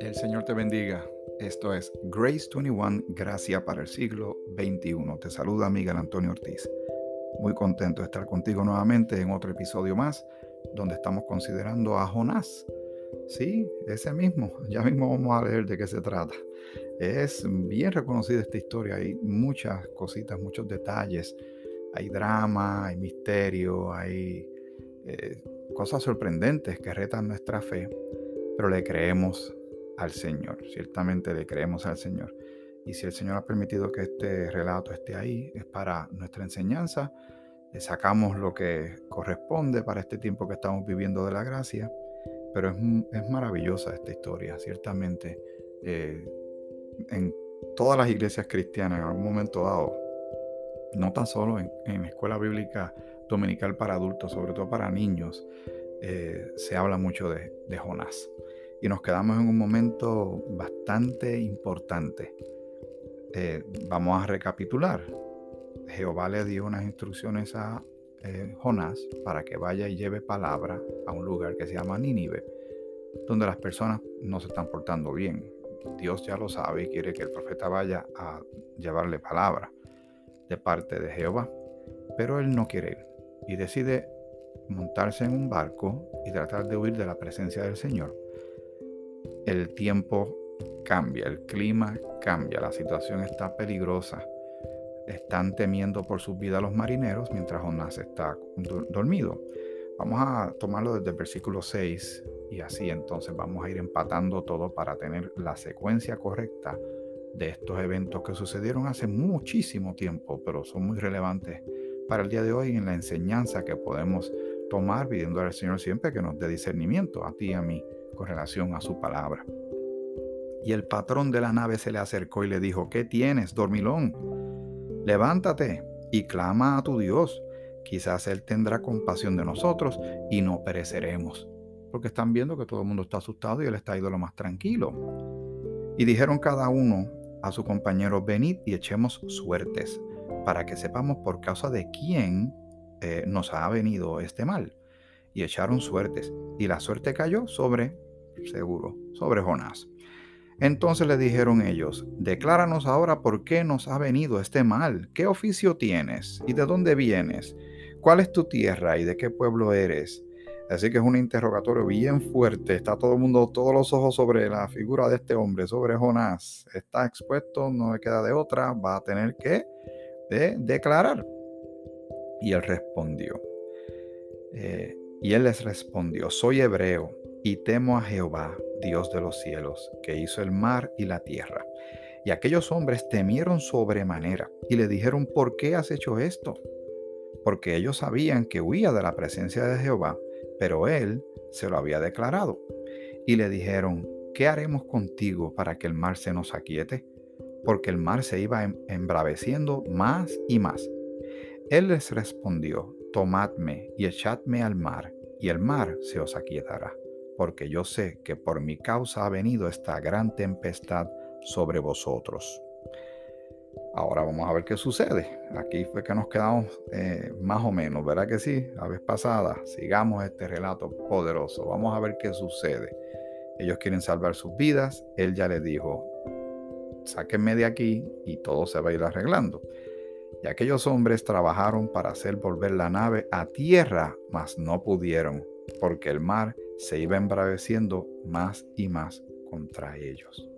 El Señor te bendiga. Esto es Grace 21, Gracia para el siglo XXI. Te saluda Miguel Antonio Ortiz. Muy contento de estar contigo nuevamente en otro episodio más donde estamos considerando a Jonás. Sí, ese mismo. Ya mismo vamos a leer de qué se trata. Es bien reconocida esta historia. Hay muchas cositas, muchos detalles. Hay drama, hay misterio, hay eh, cosas sorprendentes que retan nuestra fe, pero le creemos al Señor. Ciertamente le creemos al Señor. Y si el Señor ha permitido que este relato esté ahí, es para nuestra enseñanza. Le sacamos lo que corresponde para este tiempo que estamos viviendo de la gracia. Pero es, maravillosa esta historia, ciertamente. Eh, en todas las iglesias cristianas, en algún momento dado, no tan solo en, la escuela bíblica dominical para adultos, sobre todo para niños, eh, se habla mucho de, Jonás y nos quedamos en un momento bastante importante. Eh, vamos a recapitular. Jehová le dio unas instrucciones a eh, Jonás para que vaya y lleve palabra a un lugar que se llama Nínive, donde las personas no se están portando bien. Dios ya lo sabe y quiere que el profeta vaya a llevarle palabra de parte de Jehová, pero él no quiere ir y decide montarse en un barco y tratar de huir de la presencia del Señor el tiempo cambia, el clima cambia, la situación está peligrosa. Están temiendo por su vida los marineros mientras Jonás está dormido. Vamos a tomarlo desde el versículo 6 y así entonces vamos a ir empatando todo para tener la secuencia correcta de estos eventos que sucedieron hace muchísimo tiempo, pero son muy relevantes para el día de hoy en la enseñanza que podemos tomar pidiendo al Señor siempre que nos dé discernimiento a ti y a mí con relación a su palabra. Y el patrón de la nave se le acercó y le dijo, ¿qué tienes, dormilón? Levántate y clama a tu Dios. Quizás Él tendrá compasión de nosotros y no pereceremos. Porque están viendo que todo el mundo está asustado y Él está ido lo más tranquilo. Y dijeron cada uno a su compañero, venid y echemos suertes, para que sepamos por causa de quién eh, nos ha venido este mal. Y echaron suertes, y la suerte cayó sobre seguro, sobre Jonás. Entonces le dijeron ellos, decláranos ahora por qué nos ha venido este mal, qué oficio tienes y de dónde vienes, cuál es tu tierra y de qué pueblo eres. Así que es un interrogatorio bien fuerte, está todo el mundo, todos los ojos sobre la figura de este hombre, sobre Jonás. Está expuesto, no le queda de otra, va a tener que declarar. Y él respondió. Eh, y él les respondió, soy hebreo y temo a Jehová, Dios de los cielos, que hizo el mar y la tierra. Y aquellos hombres temieron sobremanera y le dijeron, ¿por qué has hecho esto? Porque ellos sabían que huía de la presencia de Jehová, pero él se lo había declarado. Y le dijeron, ¿qué haremos contigo para que el mar se nos aquiete? Porque el mar se iba em-, embraveciendo más y más. Él les respondió, tomadme y echadme al mar, y el mar se os aquietará porque yo sé que por mi causa ha venido esta gran tempestad sobre vosotros. Ahora vamos a ver qué sucede. Aquí fue que nos quedamos eh, más o menos, ¿verdad que sí? La vez pasada, sigamos este relato poderoso. Vamos a ver qué sucede. Ellos quieren salvar sus vidas. Él ya les dijo, sáquenme de aquí y todo se va a ir arreglando. Y aquellos hombres trabajaron para hacer volver la nave a tierra, mas no pudieron, porque el mar se iba embraveciendo más y más contra ellos.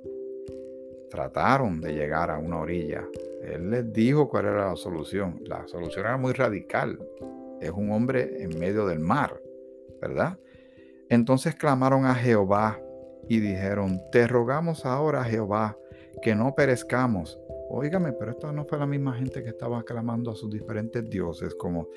Trataron de llegar a una orilla. Él les dijo cuál era la solución. La solución era muy radical. Es un hombre en medio del mar, ¿verdad? Entonces clamaron a Jehová y dijeron, te rogamos ahora, Jehová, que no perezcamos Óigame, pero esto no fue la misma gente que estaba clamando a sus diferentes dioses, como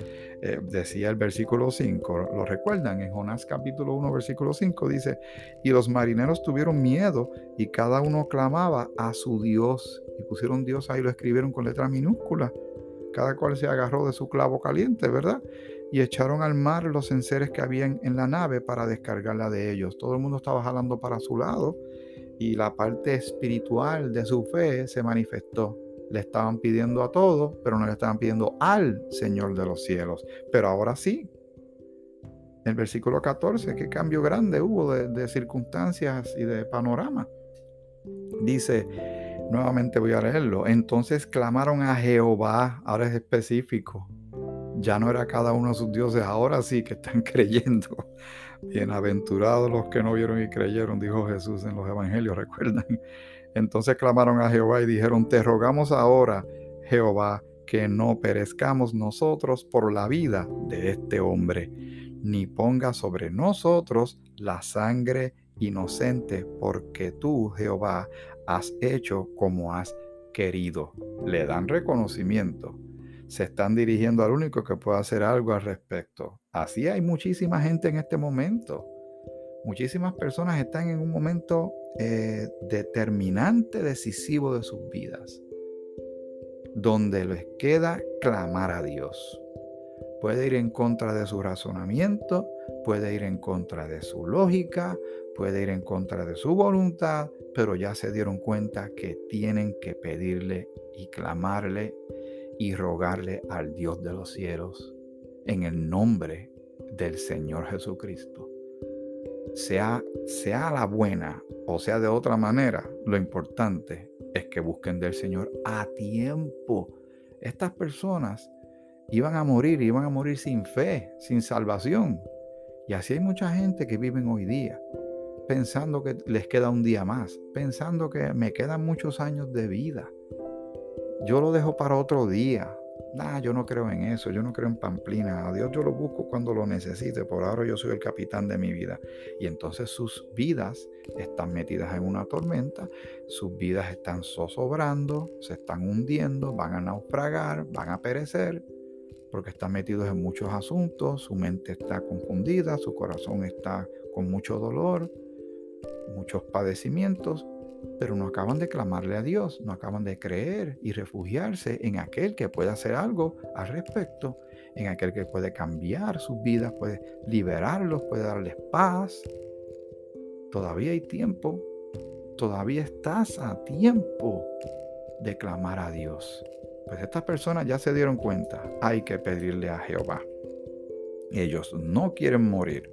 eh, decía el versículo 5. ¿Lo recuerdan? En Jonás capítulo 1, versículo 5 dice, y los marineros tuvieron miedo y cada uno clamaba a su Dios. Y pusieron Dios ahí, lo escribieron con letras minúsculas. Cada cual se agarró de su clavo caliente, ¿verdad? Y echaron al mar los enseres que habían en la nave para descargarla de ellos. Todo el mundo estaba jalando para su lado y la parte espiritual de su fe se manifestó. Le estaban pidiendo a todos, pero no le estaban pidiendo al Señor de los cielos. Pero ahora sí, el versículo 14, qué cambio grande hubo de, circunstancias y de panorama. Dice, nuevamente voy a leerlo, entonces clamaron a Jehová, ahora es específico, ya no era cada uno de sus dioses, ahora sí que están creyendo. Bienaventurados los que no vieron y creyeron, dijo Jesús en los evangelios, recuerdan. Entonces clamaron a Jehová y dijeron, te rogamos ahora, Jehová, que no perezcamos nosotros por la vida de este hombre ni ponga sobre nosotros la sangre inocente, porque tú, Jehová, has hecho como has querido. Le dan reconocimiento. Se están dirigiendo al único que puede hacer algo al respecto. Así hay muchísima gente en este momento. Muchísimas personas están en un momento eh, determinante, decisivo de sus vidas, donde les queda clamar a Dios. Puede ir en contra de su razonamiento, puede ir en contra de su lógica, puede ir en contra de su voluntad, pero ya se dieron cuenta que tienen que pedirle y clamarle y rogarle al Dios de los cielos en el nombre del Señor Jesucristo. Sea, sea la buena o sea de otra manera, lo importante es que busquen del Señor a tiempo. Estas personas iban a morir, iban a morir sin fe, sin salvación. Y así hay mucha gente que viven hoy día, pensando que les queda un día más, pensando que me quedan muchos años de vida. Yo lo dejo para otro día. Nah, yo no creo en eso, yo no creo en pamplina. A Dios yo lo busco cuando lo necesite. Por ahora yo soy el capitán de mi vida. Y entonces sus vidas están metidas en una tormenta, sus vidas están zozobrando, se están hundiendo, van a naufragar, van a perecer porque están metidos en muchos asuntos, su mente está confundida, su corazón está con mucho dolor, muchos padecimientos, pero no acaban de clamarle a Dios, no acaban de creer y refugiarse en aquel que puede hacer algo al respecto, en aquel que puede cambiar sus vidas, puede liberarlos, puede darles paz. Todavía hay tiempo, todavía estás a tiempo de clamar a Dios. Pues estas personas ya se dieron cuenta, hay que pedirle a Jehová. Ellos no quieren morir.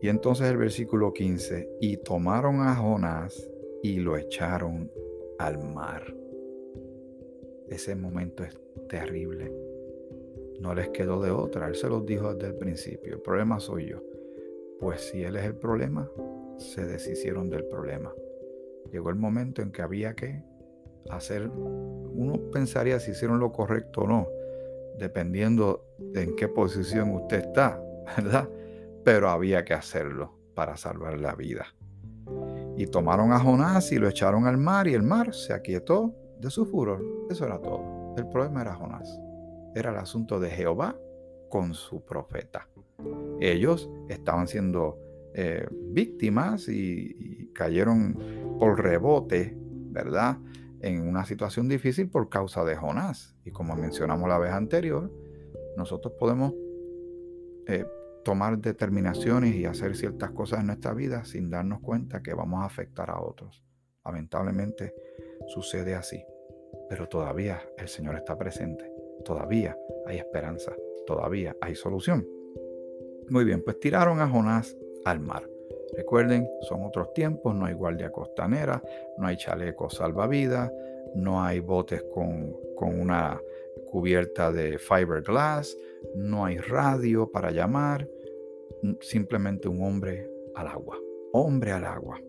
Y entonces el versículo 15, y tomaron a Jonás y lo echaron al mar. Ese momento es terrible. No les quedó de otra. Él se los dijo desde el principio. El problema soy yo. Pues si Él es el problema, se deshicieron del problema. Llegó el momento en que había que hacer, uno pensaría si hicieron lo correcto o no, dependiendo de en qué posición usted está, ¿verdad? Pero había que hacerlo para salvar la vida. Y tomaron a Jonás y lo echaron al mar y el mar se aquietó de su furor. Eso era todo. El problema era Jonás. Era el asunto de Jehová con su profeta. Ellos estaban siendo eh, víctimas y, cayeron por rebote, ¿verdad? en una situación difícil por causa de Jonás. Y como mencionamos la vez anterior, nosotros podemos eh, tomar determinaciones y hacer ciertas cosas en nuestra vida sin darnos cuenta que vamos a afectar a otros. Lamentablemente sucede así. Pero todavía el Señor está presente. Todavía hay esperanza. Todavía hay solución. Muy bien, pues tiraron a Jonás al mar. Recuerden, son otros tiempos, no hay guardia costanera, no hay chalecos salvavidas, no hay botes con, una cubierta de fiberglass, no hay radio para llamar, simplemente un hombre al agua, hombre al agua.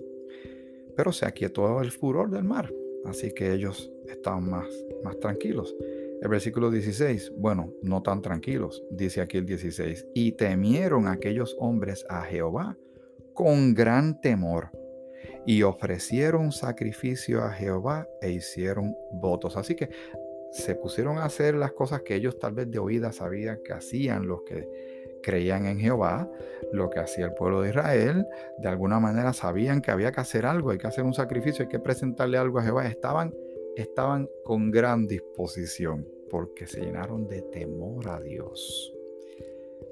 Pero se aquietó el furor del mar, así que ellos estaban más, más tranquilos. El versículo 16, bueno, no tan tranquilos, dice aquí el 16, y temieron aquellos hombres a Jehová con gran temor y ofrecieron sacrificio a Jehová e hicieron votos. Así que se pusieron a hacer las cosas que ellos tal vez de oída sabían que hacían los que creían en Jehová, lo que hacía el pueblo de Israel, de alguna manera sabían que había que hacer algo, hay que hacer un sacrificio, hay que presentarle algo a Jehová. Estaban, estaban con gran disposición porque se llenaron de temor a Dios.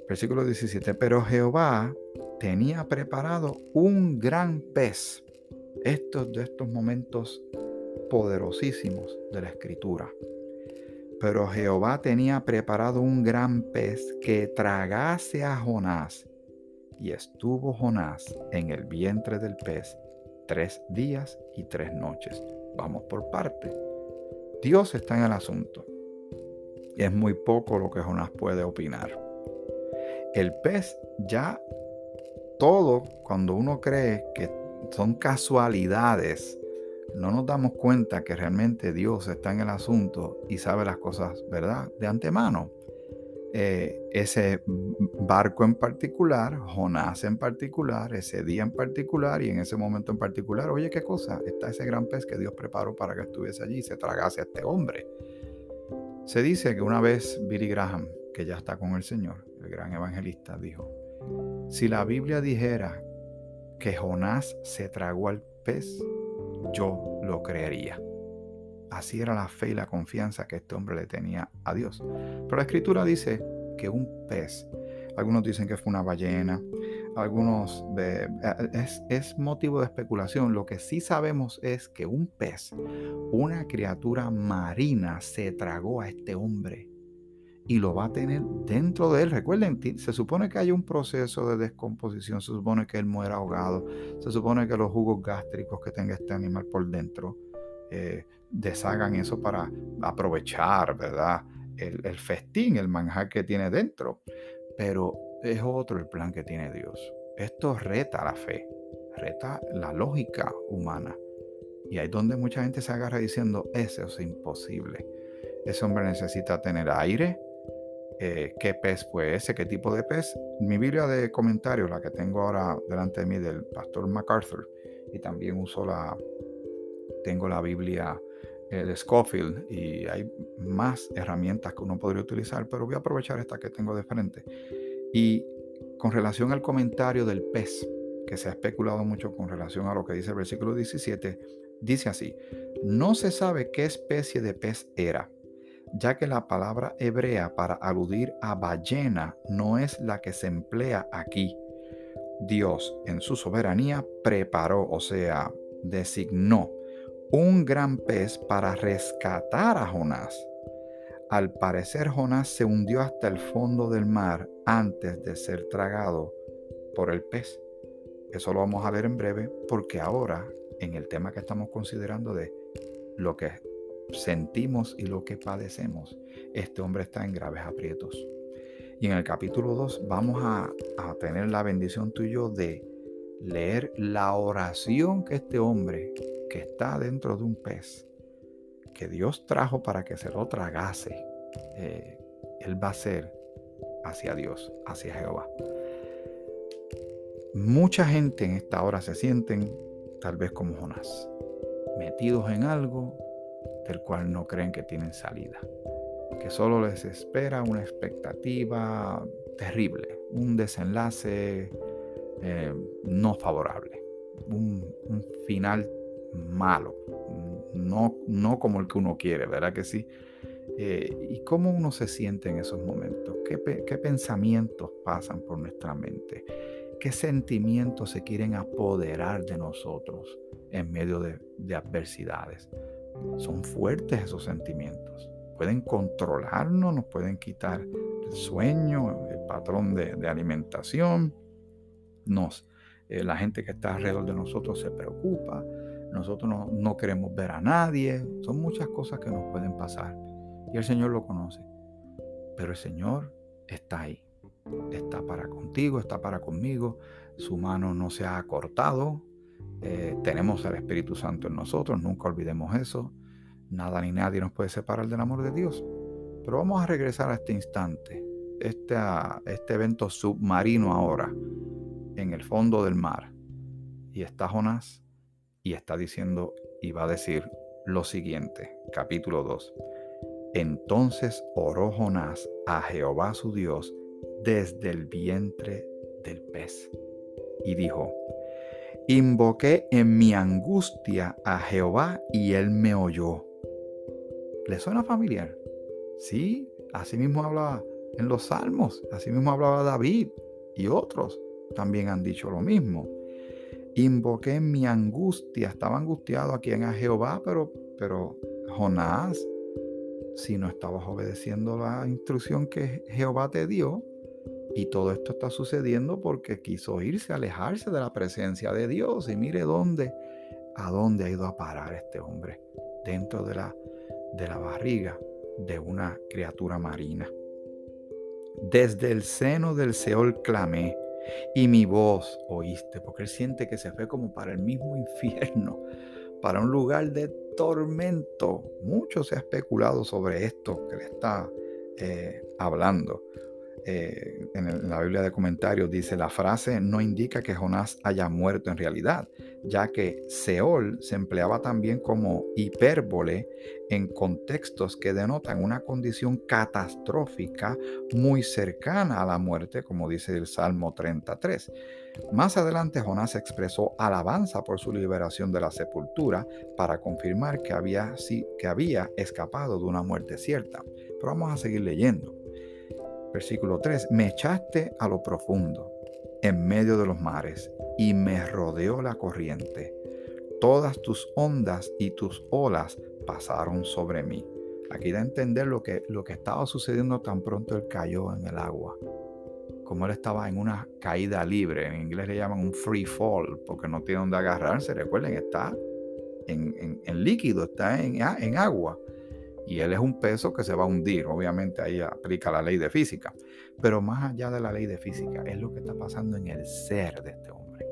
Versículo 17, pero Jehová tenía preparado un gran pez. Estos de estos momentos poderosísimos de la escritura. Pero Jehová tenía preparado un gran pez que tragase a Jonás Y estuvo Jonás en el vientre del pez tres días y tres noches. Vamos por parte. Dios está en el asunto. Es muy poco lo que Jonás puede opinar. El pez ya todo, cuando uno cree que son casualidades, no nos damos cuenta que realmente Dios está en el asunto y sabe las cosas, ¿verdad? De antemano. Eh, ese barco en particular, Jonás en particular, ese día en particular y en ese momento en particular, oye, ¿qué cosa? Está ese gran pez que Dios preparó para que estuviese allí y se tragase a este hombre. Se dice que una vez Billy Graham, que ya está con el Señor, el gran evangelista, dijo, si la Biblia dijera que Jonás se tragó al pez, yo lo creería. Así era la fe y la confianza que este hombre le tenía a Dios. Pero la escritura dice que un pez, algunos dicen que fue una ballena, algunos de, es, es motivo de especulación. Lo que sí sabemos es que un pez, una criatura marina, se tragó a este hombre y lo va a tener dentro de él. Recuerden, se supone que hay un proceso de descomposición, se supone que él muera ahogado, se supone que los jugos gástricos que tenga este animal por dentro eh, deshagan eso para aprovechar, ¿verdad? El, festín, el manjar que tiene dentro. Pero es otro el plan que tiene Dios. Esto reta la fe, reta la lógica humana. Y ahí donde mucha gente se agarra diciendo, eso es imposible. Ese hombre necesita tener aire, eh, qué pez fue ese, qué tipo de pez. Mi Biblia de comentarios, la que tengo ahora delante de mí del pastor MacArthur, y también uso la, tengo la Biblia eh, de Scofield y hay más herramientas que uno podría utilizar, pero voy a aprovechar esta que tengo de frente. Y con relación al comentario del pez, que se ha especulado mucho con relación a lo que dice el versículo 17, dice así, no se sabe qué especie de pez era ya que la palabra hebrea para aludir a ballena no es la que se emplea aquí. Dios en su soberanía preparó, o sea, designó un gran pez para rescatar a Jonás. Al parecer Jonás se hundió hasta el fondo del mar antes de ser tragado por el pez. Eso lo vamos a ver en breve porque ahora en el tema que estamos considerando de lo que sentimos y lo que padecemos, este hombre está en graves aprietos. Y en el capítulo 2 vamos a, tener la bendición tuyo de leer la oración que este hombre que está dentro de un pez, que Dios trajo para que se lo tragase, eh, él va a ser hacia Dios, hacia Jehová. Mucha gente en esta hora se sienten tal vez como Jonás, metidos en algo del cual no creen que tienen salida, que solo les espera una expectativa terrible, un desenlace eh, no favorable, un, final malo, no, no como el que uno quiere, ¿verdad que sí? Eh, ¿Y cómo uno se siente en esos momentos? ¿Qué, pensamientos pasan por nuestra mente? ¿Qué sentimientos se quieren apoderar de nosotros en medio de adversidades? Son fuertes esos sentimientos. Pueden controlarnos, nos pueden quitar el sueño, el patrón de, alimentación. Nos, eh, la gente que está alrededor de nosotros se preocupa. Nosotros no, no queremos ver a nadie. Son muchas cosas que nos pueden pasar. Y el Señor lo conoce. Pero el Señor está ahí. Está para contigo, está para conmigo. Su mano no se ha cortado. Eh, tenemos al Espíritu Santo en nosotros, nunca olvidemos eso. Nada ni nadie nos puede separar del amor de Dios. Pero vamos a regresar a este instante, este, este evento submarino ahora, en el fondo del mar. Y está Jonás y está diciendo y va a decir lo siguiente, capítulo 2. Entonces oró Jonás a Jehová su Dios desde el vientre del pez y dijo, Invoqué en mi angustia a Jehová y él me oyó. ¿Le suena familiar? Sí, así mismo hablaba en los salmos, así mismo hablaba David y otros también han dicho lo mismo. Invoqué en mi angustia, estaba angustiado aquí en Jehová, pero, pero Jonás, si no estabas obedeciendo la instrucción que Jehová te dio, Y todo esto está sucediendo porque quiso irse, alejarse de la presencia de Dios. Y mire dónde, a dónde ha ido a parar este hombre, dentro de la, de la barriga de una criatura marina. Desde el seno del Seol clamé y mi voz oíste, porque él siente que se fue como para el mismo infierno, para un lugar de tormento. Mucho se ha especulado sobre esto que le está eh, hablando. Eh, en, la Biblia de comentarios dice, la frase no indica que Jonás haya muerto en realidad, ya que Seol se empleaba también como hipérbole en contextos que denotan una condición catastrófica muy cercana a la muerte, como dice el Salmo 33. Más adelante Jonás expresó alabanza por su liberación de la sepultura para confirmar que había, que había escapado de una muerte cierta. Pero vamos a seguir leyendo. Versículo 3, me echaste a lo profundo, en medio de los mares, y me rodeó la corriente. Todas tus ondas y tus olas pasaron sobre mí. Aquí da a entender lo que, lo que estaba sucediendo tan pronto él cayó en el agua. Como él estaba en una caída libre, en inglés le llaman un free fall, porque no tiene donde agarrarse. Recuerden, está en, líquido, está en, en agua y él es un peso que se va a hundir. Obviamente ahí aplica la ley de física. Pero más allá de la ley de física, es lo que está pasando en el ser de este hombre,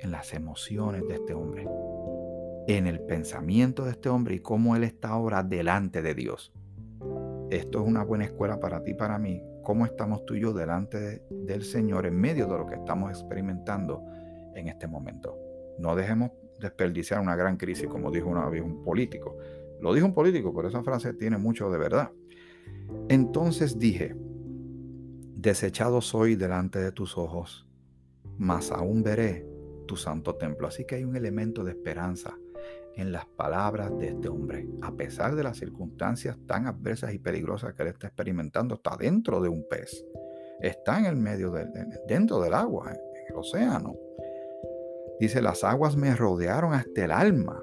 en las emociones de este hombre, en el pensamiento de este hombre y cómo él está ahora delante de Dios. Esto es una buena escuela para ti para mí. ¿Cómo estamos tú y yo delante del Señor en medio de lo que estamos experimentando en este momento? No dejemos desperdiciar una gran crisis, como dijo una vez un político. Lo dijo un político, pero esa frase tiene mucho de verdad. Entonces dije, desechado soy delante de tus ojos, mas aún veré tu santo templo. Así que hay un elemento de esperanza en las palabras de este hombre. A pesar de las circunstancias tan adversas y peligrosas que él está experimentando, está dentro de un pez. Está en el medio del, dentro del agua, en el océano. Dice, las aguas me rodearon hasta el alma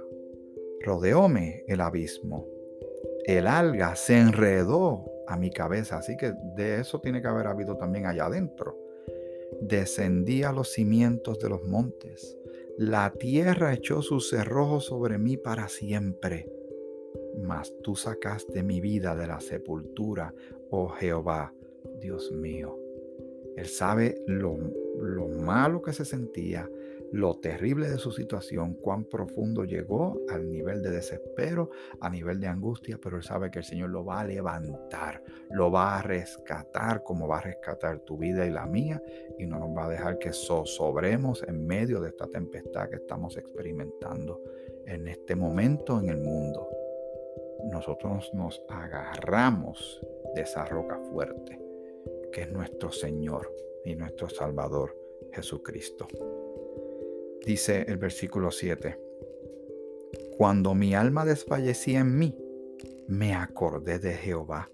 rodeóme el abismo. El alga se enredó a mi cabeza, así que de eso tiene que haber habido también allá adentro. Descendí a los cimientos de los montes. La tierra echó sus cerrojos sobre mí para siempre. Mas tú sacaste mi vida de la sepultura, oh Jehová, Dios mío. Él sabe lo, lo malo que se sentía, lo terrible de su situación, cuán profundo llegó al nivel de desespero, a nivel de angustia, pero él sabe que el Señor lo va a levantar, lo va a rescatar como va a rescatar tu vida y la mía y no nos va a dejar que zozobremos en medio de esta tempestad que estamos experimentando en este momento en el mundo. Nosotros nos agarramos de esa roca fuerte que es nuestro Señor y nuestro Salvador Jesucristo dice el versículo 7, cuando mi alma desfallecía en mí, me acordé de Jehová,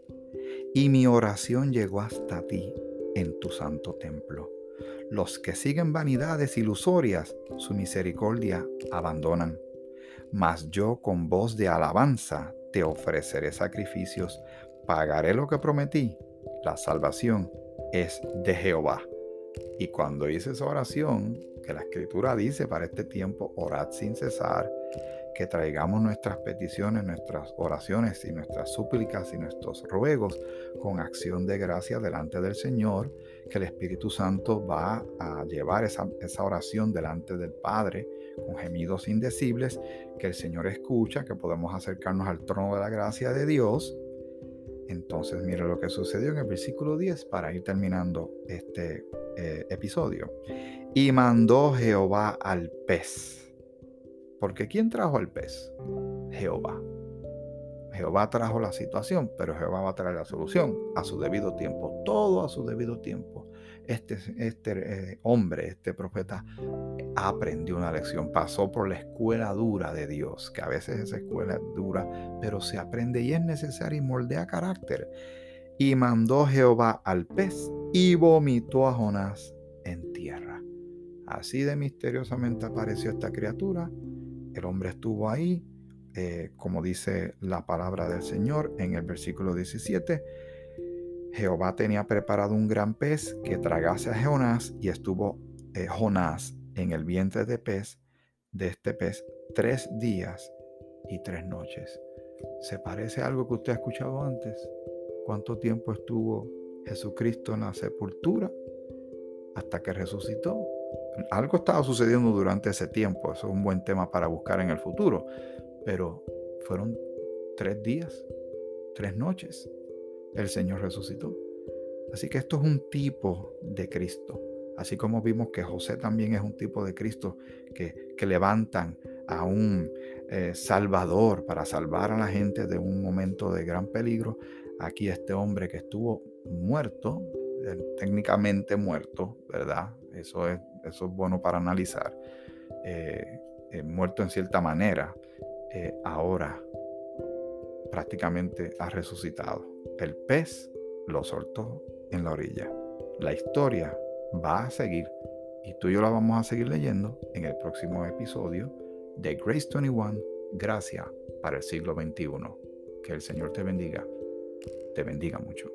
y mi oración llegó hasta ti en tu santo templo. Los que siguen vanidades ilusorias, su misericordia abandonan. Mas yo con voz de alabanza te ofreceré sacrificios, pagaré lo que prometí. La salvación es de Jehová. Y cuando hice esa oración, que la escritura dice para este tiempo, orad sin cesar, que traigamos nuestras peticiones, nuestras oraciones y nuestras súplicas y nuestros ruegos con acción de gracia delante del Señor, que el Espíritu Santo va a llevar esa, esa oración delante del Padre con gemidos indecibles, que el Señor escucha, que podemos acercarnos al trono de la gracia de Dios. Entonces, mire lo que sucedió en el versículo 10 para ir terminando este eh, episodio. Y mandó Jehová al pez. Porque ¿quién trajo al pez? Jehová. Jehová trajo la situación, pero Jehová va a traer la solución a su debido tiempo. Todo a su debido tiempo. Este, este eh, hombre, este profeta, aprendió una lección. Pasó por la escuela dura de Dios, que a veces esa escuela es dura, pero se aprende y es necesario y moldea carácter. Y mandó Jehová al pez y vomitó a Jonás en tierra. Así de misteriosamente apareció esta criatura. El hombre estuvo ahí, eh, como dice la palabra del Señor en el versículo 17. Jehová tenía preparado un gran pez que tragase a Jonás y estuvo eh, Jonás en el vientre de pez, de este pez, tres días y tres noches. ¿Se parece a algo que usted ha escuchado antes? ¿Cuánto tiempo estuvo Jesucristo en la sepultura hasta que resucitó? Algo estaba sucediendo durante ese tiempo, eso es un buen tema para buscar en el futuro, pero fueron tres días, tres noches, el Señor resucitó. Así que esto es un tipo de Cristo. Así como vimos que José también es un tipo de Cristo que, que levantan a un eh, Salvador para salvar a la gente de un momento de gran peligro. Aquí este hombre que estuvo muerto, eh, técnicamente muerto, ¿verdad? Eso es, eso es bueno para analizar. Eh, muerto en cierta manera, ahora prácticamente ha resucitado. El pez lo soltó en la orilla. La historia va a seguir y tú y yo la vamos a seguir leyendo en el próximo episodio de Grace 21, Gracia para el siglo XXI. Que el Señor te bendiga, te bendiga mucho.